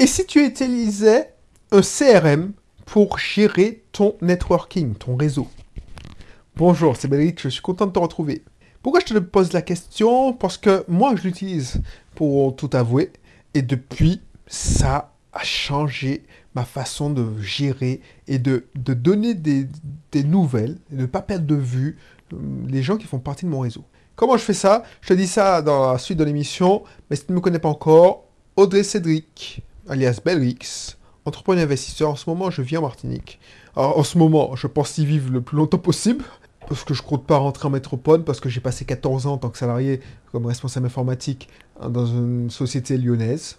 Et si tu utilisais un CRM pour gérer ton networking, ton réseau Bonjour, c'est Bédric, je suis content de te retrouver. Pourquoi je te pose la question? Parce que moi, je l'utilise pour tout avouer. Et depuis, ça a changé ma façon de gérer et de, donner des, nouvelles et de ne pas perdre de vue euh, les gens qui font partie de mon réseau. Comment je fais ça? Je te dis ça dans la suite de l'émission, mais si tu ne me connais pas encore, Audrey Cédric, alias Belrix, entrepreneur investisseur. En ce moment, je vis en Martinique. Alors, en ce moment, je pense y vivre le plus longtemps possible, parce que je compte pas rentrer en métropole, parce que j'ai passé 14 ans en tant que salarié comme responsable informatique hein, dans une société lyonnaise.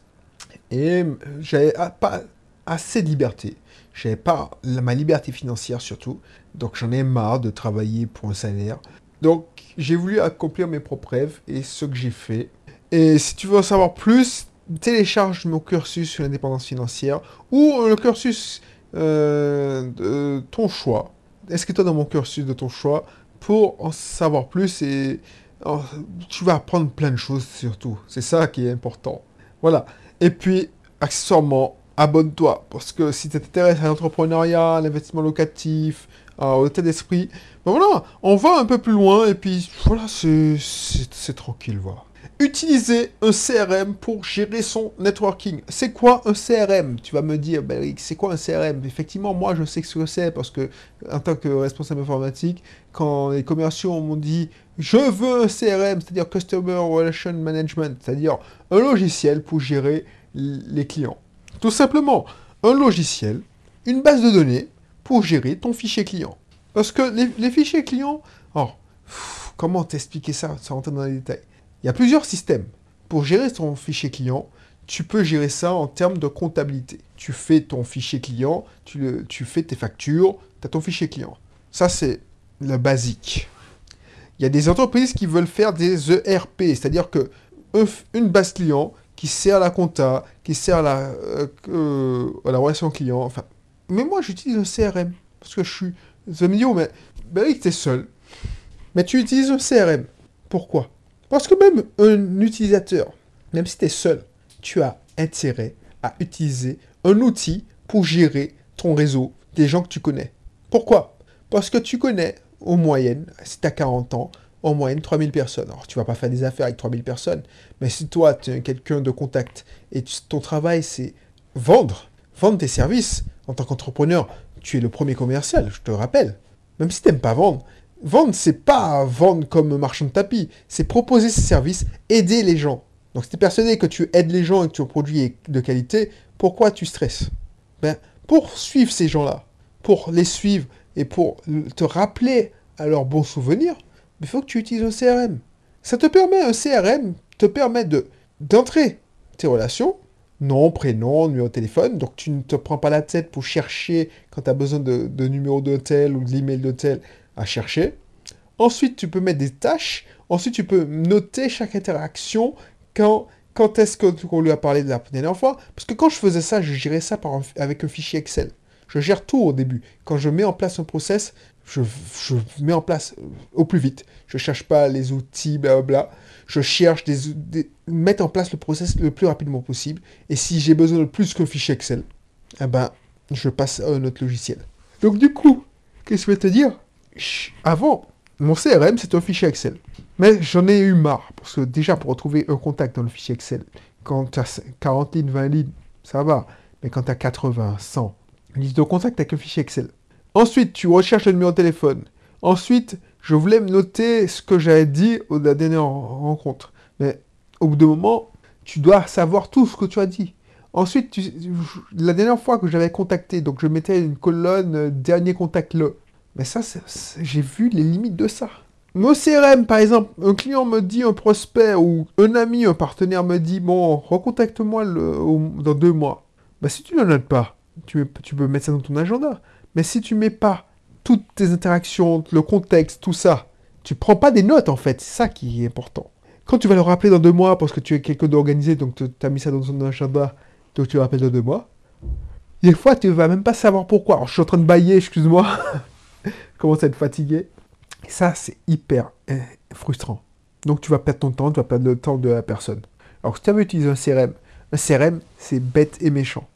Et euh, j'avais pas assez de liberté. J'avais pas ma liberté financière surtout. Donc j'en ai marre de travailler pour un salaire. Donc j'ai voulu accomplir mes propres rêves et ce que j'ai fait. Et si tu veux en savoir plus, télécharge mon cursus sur l'indépendance financière ou le cursus euh, de ton choix. Inscris-toi dans mon cursus de ton choix pour en savoir plus et tu vas apprendre plein de choses surtout. C'est ça qui est important. Voilà. Et puis, accessoirement, abonne-toi. Parce que si tu t'intéresses à l'entrepreneuriat, à l'investissement locatif, au état d'esprit, ben voilà, on va un peu plus loin et puis voilà, c'est tranquille, voilà. Utiliser un CRM pour gérer son networking. C'est quoi un CRM Tu vas me dire, ben, c'est quoi un CRM Effectivement, moi, je sais ce que c'est parce que, en tant que responsable informatique, quand les commerciaux m'ont dit, je veux un CRM, c'est-à-dire Customer Relation Management, c'est-à-dire un logiciel pour gérer les clients. Tout simplement, un logiciel, une base de données pour gérer ton fichier client. Parce que les, fichiers clients, alors, comment t'expliquer ça sans rentrer dans les détails? Il y a plusieurs systèmes. Pour gérer ton fichier client, tu peux gérer ça en termes de comptabilité. Tu fais ton fichier client, tu, fais tes factures, tu as ton fichier client. Ça, c'est le basique. Il y a des entreprises qui veulent faire des ERP, c'est-à-dire que une base client, qui sert la compta, qui sert la, euh, euh, la relation client. Mais moi, j'utilise un CRM. Parce que je suis... The milieu, mais... Oui, t'es seul. Mais tu utilises un CRM. Pourquoi? Parce que même un utilisateur, même si tu es seul, tu as intérêt à utiliser un outil pour gérer ton réseau des gens que tu connais. Pourquoi? Parce que tu connais, en moyenne, si tu as 40 ans, en moyenne 3000 personnes. Alors, tu vas pas faire des affaires avec 3000 personnes, mais si toi, tu es quelqu'un de contact et ton travail, c'est vendre, vendre tes services en tant qu'entrepreneur, tu es le premier commercial, je te rappelle. Même si tu n'aimes pas vendre, vendre, c'est pas vendre comme marchand de tapis, c'est proposer ses services, aider les gens. Donc, si tu es persuadé que tu aides les gens et que tu produis de qualité, pourquoi tu stresses? Ben, Pour suivre ces gens-là, pour les suivre et pour te rappeler à leurs bons souvenirs, il faut que tu utilises un CRM. Ça te permet, un CRM te permet de d'entrer tes relations, nom, prénom, numéro de téléphone, donc tu ne te prends pas la tête pour chercher quand tu as besoin de, de numéro d'hôtel ou de l'email d'hôtel chercher. Ensuite, tu peux mettre des tâches. Ensuite, tu peux noter chaque interaction quand, quand est-ce qu'on lui a parlé de la dernière fois. Parce que quand je faisais ça, je gérais ça par avec un fichier Excel. Je gère tout au début. Quand je mets en place un process, je, mets en place euh, au plus vite. Je cherche pas les outils, blablabla. Je cherche des, mettre en place le process le plus rapidement possible. Et si j'ai besoin de plus qu'un fichier Excel, eh ben, je passe à un autre logiciel. Donc du coup, qu'est-ce que je vais te dire? Avant, mon CRM, c'est un fichier Excel. Mais j'en ai eu marre. Parce que déjà, pour retrouver un contact dans le fichier Excel, quand tu as 40 lignes, 20 lignes, ça va. Mais quand tu as 80, 100, liste de contact avec un fichier Excel, Ensuite, tu recherches le numéro de téléphone. Ensuite, je voulais me noter ce que j'avais dit au la dernière rencontre. Mais au bout d'un moment, tu dois savoir tout ce que tu as dit. Ensuite, la dernière fois que j'avais contacté, donc je mettais une colonne euh, dernier contact le. Mais ça, j'ai vu les limites de ça. Mon CRM, par exemple, un client me dit, un prospect ou un ami, un partenaire me dit, bon, recontacte-moi dans deux mois. Bah, si tu ne le notes pas, tu, peux mettre ça dans ton agenda. Mais si tu mets pas toutes tes interactions, le contexte, tout ça, tu prends pas des notes en fait, c'est ça qui est important. Quand tu vas le rappeler dans deux mois parce que tu es quelqu'un d'organisé, donc tu as mis ça dans ton agenda, donc tu le rappelles dans deux mois, des fois tu vas même pas savoir pourquoi. Alors je suis en train de bailler, excuse-moi, commence à être fatigué. Et ça, c'est hyper eh, frustrant. Donc tu vas perdre ton temps, tu vas perdre le temps de la personne. Alors si tu avais utilisé un CRM, Un CRM, c'est bête et méchant.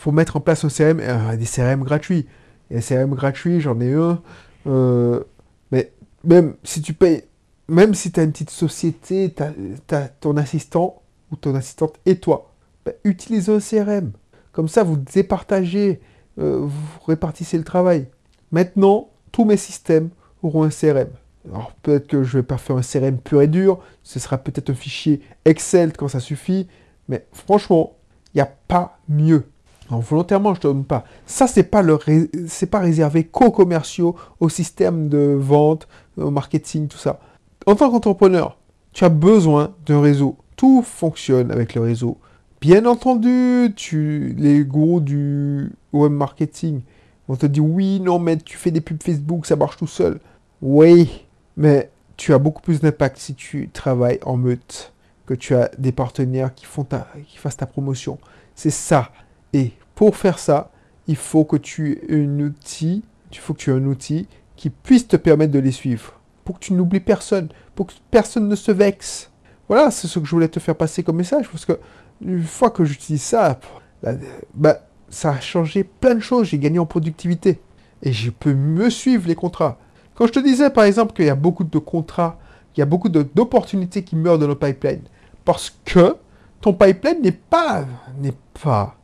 Pour mettre en place un CRM, a des CRM gratuits. A des CRM gratuits, j'en ai un. Euh, mais même si tu payes, même si tu as une petite société, tu as, ton assistant ou ton assistante et toi, bah, utilise un CRM. Comme ça, vous départagez, euh, vous répartissez le travail. Maintenant, tous mes systèmes auront un CRM. Alors peut-être que je vais pas faire un CRM pur et dur, ce sera peut-être un fichier Excel quand ça suffit, mais franchement, il n'y a pas mieux. Alors, volontairement, je ne te donne pas. Ça, c'est pas le c'est pas réservé qu'aux commerciaux, au système de vente, au marketing, tout ça. En tant qu'entrepreneur, tu as besoin d'un réseau. Tout fonctionne avec le réseau. Bien entendu, tu, les gourous du web marketing vont te dire oui, non, mais tu fais des pubs Facebook, ça marche tout seul. Oui, mais tu as beaucoup plus d'impact si tu travailles en meute, que tu as des partenaires qui, font ta, qui fassent ta promotion. C'est ça. Et pour faire ça, il faut que tu aies un outil, il faut que tu aies un outil qui puisse te permettre de les suivre. Pour que tu n'oublies personne, pour que personne ne se vexe. Voilà, c'est ce que je voulais te faire passer comme message, parce que une fois que j'utilise ça, bah, ça a changé plein de choses. J'ai gagné en productivité. Et je peux me suivre les contrats. Quand je te disais, par exemple, qu'il y a beaucoup de contrats, il y a beaucoup d'opportunités qui meurent dans le pipeline, parce que ton pipeline n'est pas, n'est pas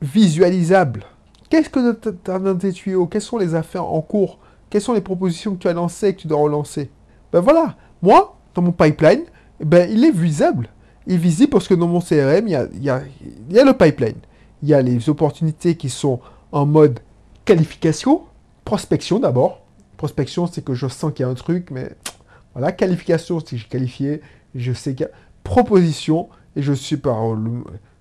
visualisable. Qu'est-ce que tu as dans tes tuyaux Quelles sont les affaires en cours? Quelles sont les propositions que tu as lancées et que tu dois relancer? Ben voilà, moi, dans mon pipeline, ben, il est visible est visible parce que dans mon CRM, il il il y a le pipeline. Il y a les opportunités qui sont en mode qualification, prospection d'abord. Prospection, c'est que je sens qu'il y a un truc, mais voilà, qualification, c'est que j'ai qualifié, je sais qu'il y a proposition, et je suis par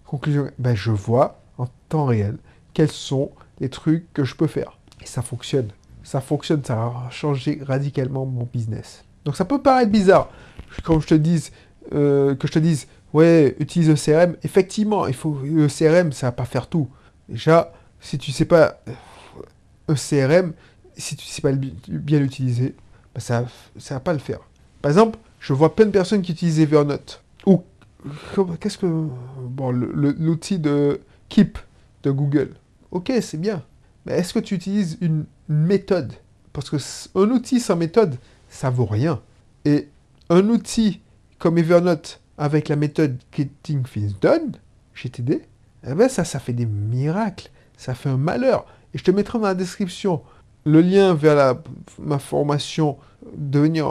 conclusion, ben je vois en temps réel quels sont les trucs que je peux faire. Et ça fonctionne. Ça fonctionne, ça a changé radicalement mon business. Donc ça peut paraître bizarre, comme je te dise, euh, que je te dise, ouais, utilise le CRM. Effectivement, il faut le CRM, ça va pas faire tout. Déjà, si tu sais pas un CRM, si tu sais pas bien l'utiliser, bah, ça, ça va pas le faire. Par exemple, je vois plein de personnes qui utilisent Evernote. Ou qu'est-ce que bon l'outil de Keep de Google. Ok, c'est bien. Mais est-ce que tu utilises une méthode? Parce que un outil sans méthode, ça vaut rien. Et un outil comme Evernote avec la méthode Getting Things Done, GTD, eh ben ça, ça fait des miracles. Ça fait un malheur. Et je te mettrai dans la description le lien vers ma formation devenir,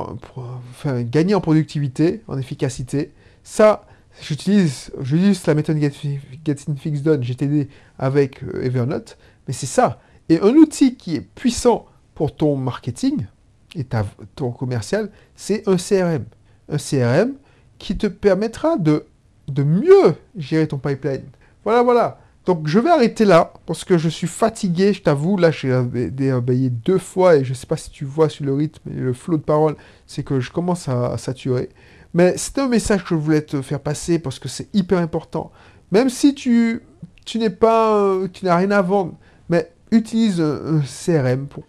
enfin, gagner en productivité, en efficacité. Ça, j'utilise, j'utilise la méthode Getting Things Done, GTD, avec euh, Evernote. Mais c'est ça. Et un outil qui est puissant pour ton marketing et ta, ton commercial, c'est un CRM un CRM qui te permettra de, de mieux gérer ton pipeline. Voilà, voilà. Donc je vais arrêter là parce que je suis fatigué, je t'avoue. Là, j'ai débaillé deux fois et je ne sais pas si tu vois sur le rythme et le flot de parole, c'est que je commence à, saturer. Mais c'est un message que je voulais te faire passer parce que c'est hyper important. Même si tu, tu n'es pas, tu n'as rien à vendre, mais utilise un, CRM pour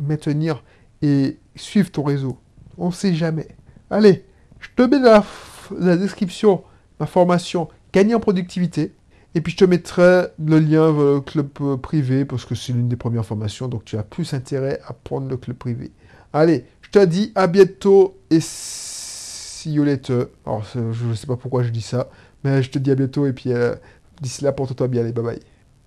maintenir et suivre ton réseau. On ne sait jamais. Allez, je te mets la, description ma formation Gagner en productivité. Et puis je te mettrai le lien vers le club euh, privé parce que c'est l'une des premières formations, donc tu as plus intérêt à prendre le club privé. Allez, je te dis à bientôt et see you later. Alors je ne sais pas pourquoi je dis ça, mais je te dis à bientôt et puis euh, d'ici là porte-toi bien, allez, bye bye.